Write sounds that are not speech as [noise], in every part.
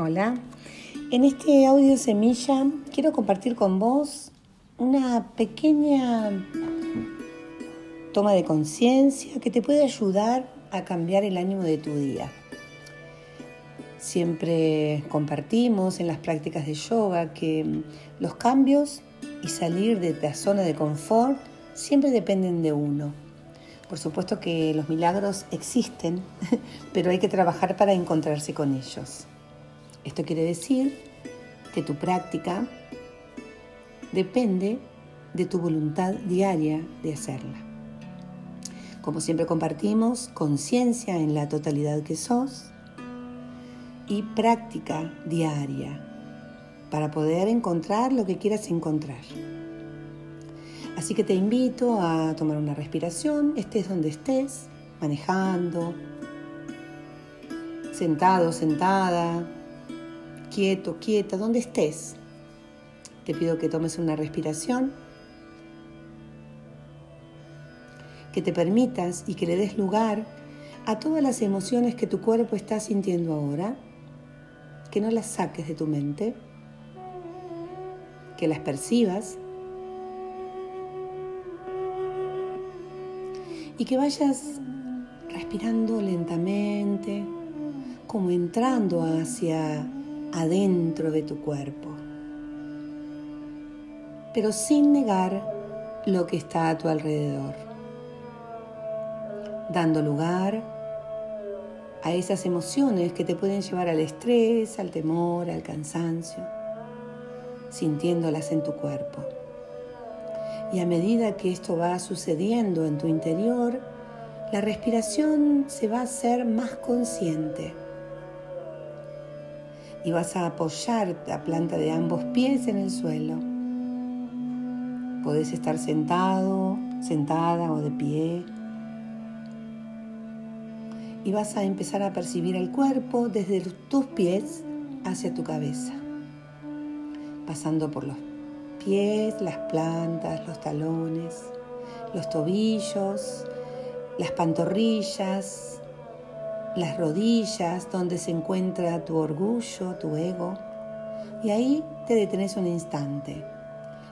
Hola. En este audio semilla quiero compartir con vos una pequeña toma de conciencia que te puede ayudar a cambiar el ánimo de tu día. Siempre compartimos en las prácticas de yoga que los cambios y salir de la zona de confort siempre dependen de uno. Por supuesto que los milagros existen, [laughs] pero hay que trabajar para encontrarse con ellos. Esto quiere decir que tu práctica depende de tu voluntad diaria de hacerla. Como siempre compartimos, conciencia en la totalidad que sos y práctica diaria para poder encontrar lo que quieras encontrar. Así que te invito a tomar una respiración, estés donde estés, manejando, sentado, sentada, quieto, quieta, donde estés. Te pido que tomes una respiración, que te permitas y que le des lugar a todas las emociones que tu cuerpo está sintiendo ahora, que no las saques de tu mente, que las percibas y que vayas respirando lentamente, como entrando hacia adentro de tu cuerpo, pero sin negar lo que está a tu alrededor, dando lugar a esas emociones que te pueden llevar al estrés, al temor, al cansancio, sintiéndolas en tu cuerpo. Y a medida que esto va sucediendo en tu interior, la respiración se va a hacer más consciente y vas a apoyar la planta de ambos pies en el suelo. Podés estar sentado, sentada o de pie. Y vas a empezar a percibir el cuerpo desde tus pies hacia tu cabeza, pasando por los pies, las plantas, los talones, los tobillos, las pantorrillas, las rodillas, donde se encuentra tu orgullo, tu ego. Y ahí te detenés un instante.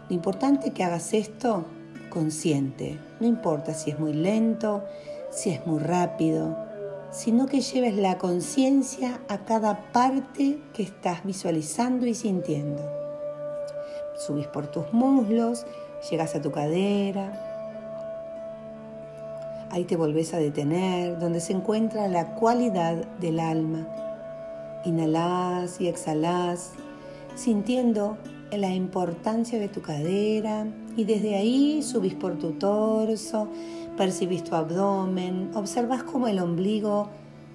Lo importante es que hagas esto consciente. No importa si es muy lento, si es muy rápido, sino que lleves la conciencia a cada parte que estás visualizando y sintiendo. Subís por tus muslos, llegas a tu cadera, Ahí te volvés a detener, donde se encuentra la cualidad del alma. Inhalás y exhalás, sintiendo la importancia de tu cadera y desde ahí subís por tu torso, percibís tu abdomen, observas cómo el ombligo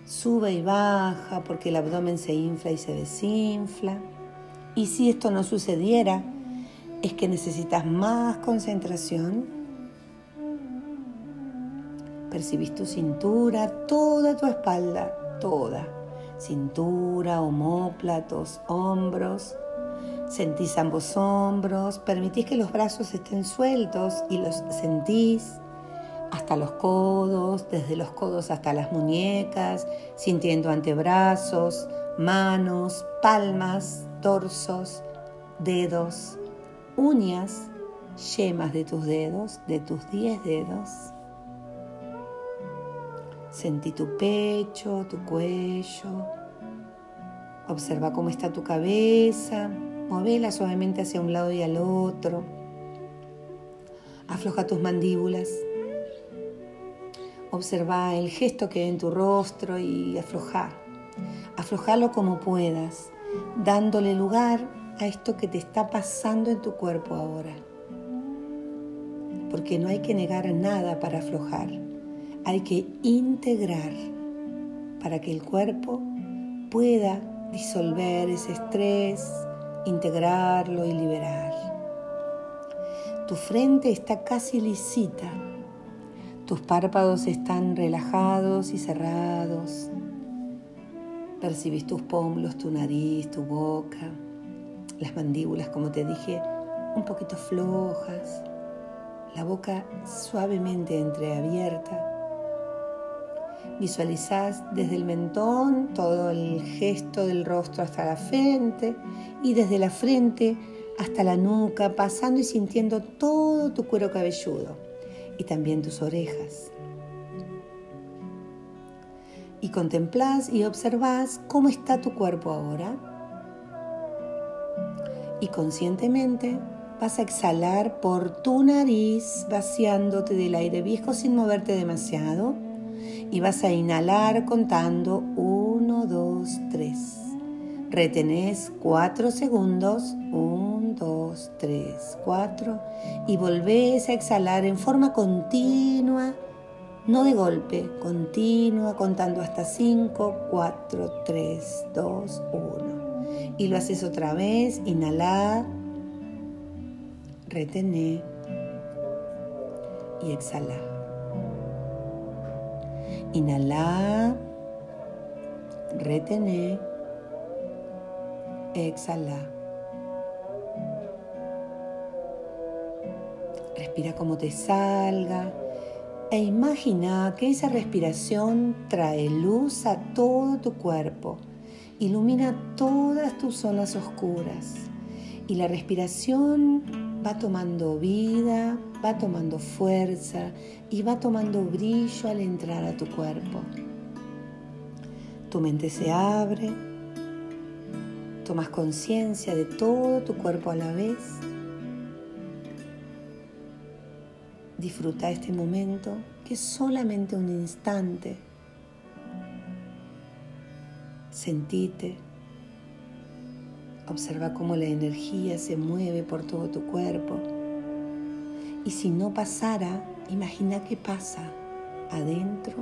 sube y baja porque el abdomen se infla y se desinfla. Y si esto no sucediera, es que necesitas más concentración Percibís tu cintura, toda tu espalda, toda. Cintura, homóplatos, hombros. Sentís ambos hombros, permitís que los brazos estén sueltos y los sentís hasta los codos, desde los codos hasta las muñecas, sintiendo antebrazos, manos, palmas, torsos, dedos, uñas, yemas de tus dedos, de tus diez dedos. Sentí tu pecho, tu cuello. Observa cómo está tu cabeza. Muévela suavemente hacia un lado y al otro. Afloja tus mandíbulas. Observa el gesto que hay en tu rostro y afloja. Aflojalo como puedas, dándole lugar a esto que te está pasando en tu cuerpo ahora. Porque no hay que negar nada para aflojar hay que integrar para que el cuerpo pueda disolver ese estrés, integrarlo y liberar. Tu frente está casi lisita, tus párpados están relajados y cerrados. Percibís tus pómulos, tu nariz, tu boca, las mandíbulas, como te dije, un poquito flojas, la boca suavemente entreabierta Visualizás desde el mentón todo el gesto del rostro hasta la frente y desde la frente hasta la nuca, pasando y sintiendo todo tu cuero cabelludo y también tus orejas. Y contemplás y observás cómo está tu cuerpo ahora. Y conscientemente vas a exhalar por tu nariz, vaciándote del aire viejo sin moverte demasiado. Y vas a inhalar contando 1, 2, 3. Retenés 4 segundos. 1, 2, 3, 4. Y volvés a exhalar en forma continua, no de golpe, continua, contando hasta 5, 4, 3, 2, 1. Y lo haces otra vez, inhalar retener y exhalar. Inhalar, retener, exhalar. Respira como te salga. E imagina que esa respiración trae luz a todo tu cuerpo, ilumina todas tus zonas oscuras. Y la respiración va tomando vida, va tomando fuerza y va tomando brillo al entrar a tu cuerpo. Tu mente se abre, tomas conciencia de todo tu cuerpo a la vez. Disfruta este momento que es solamente un instante. Sentite Observa cómo la energía se mueve por todo tu cuerpo. Y si no pasara, imagina que pasa adentro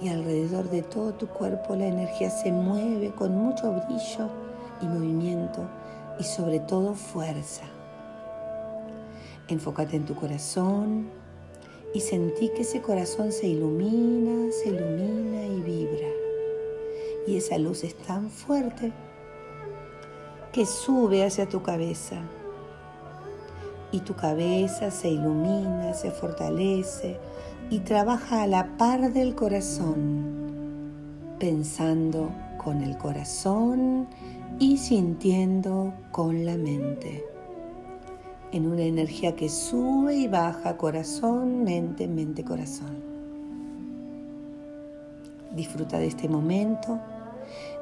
y alrededor de todo tu cuerpo la energía se mueve con mucho brillo y movimiento y sobre todo fuerza. Enfócate en tu corazón y sentí que ese corazón se ilumina, se ilumina y vibra. Y esa luz es tan fuerte que sube hacia tu cabeza. Y tu cabeza se ilumina, se fortalece y trabaja a la par del corazón, pensando con el corazón y sintiendo con la mente. En una energía que sube y baja corazón, mente, mente, corazón. Disfruta de este momento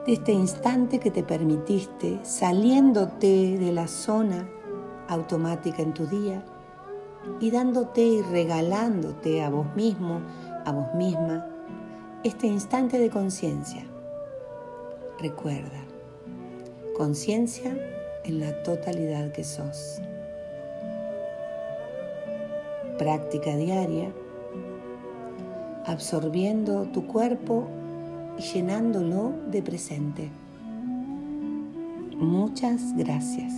de este instante que te permitiste saliéndote de la zona automática en tu día y dándote y regalándote a vos mismo, a vos misma, este instante de conciencia. Recuerda, conciencia en la totalidad que sos. Práctica diaria, absorbiendo tu cuerpo y llenándolo de presente. Muchas gracias.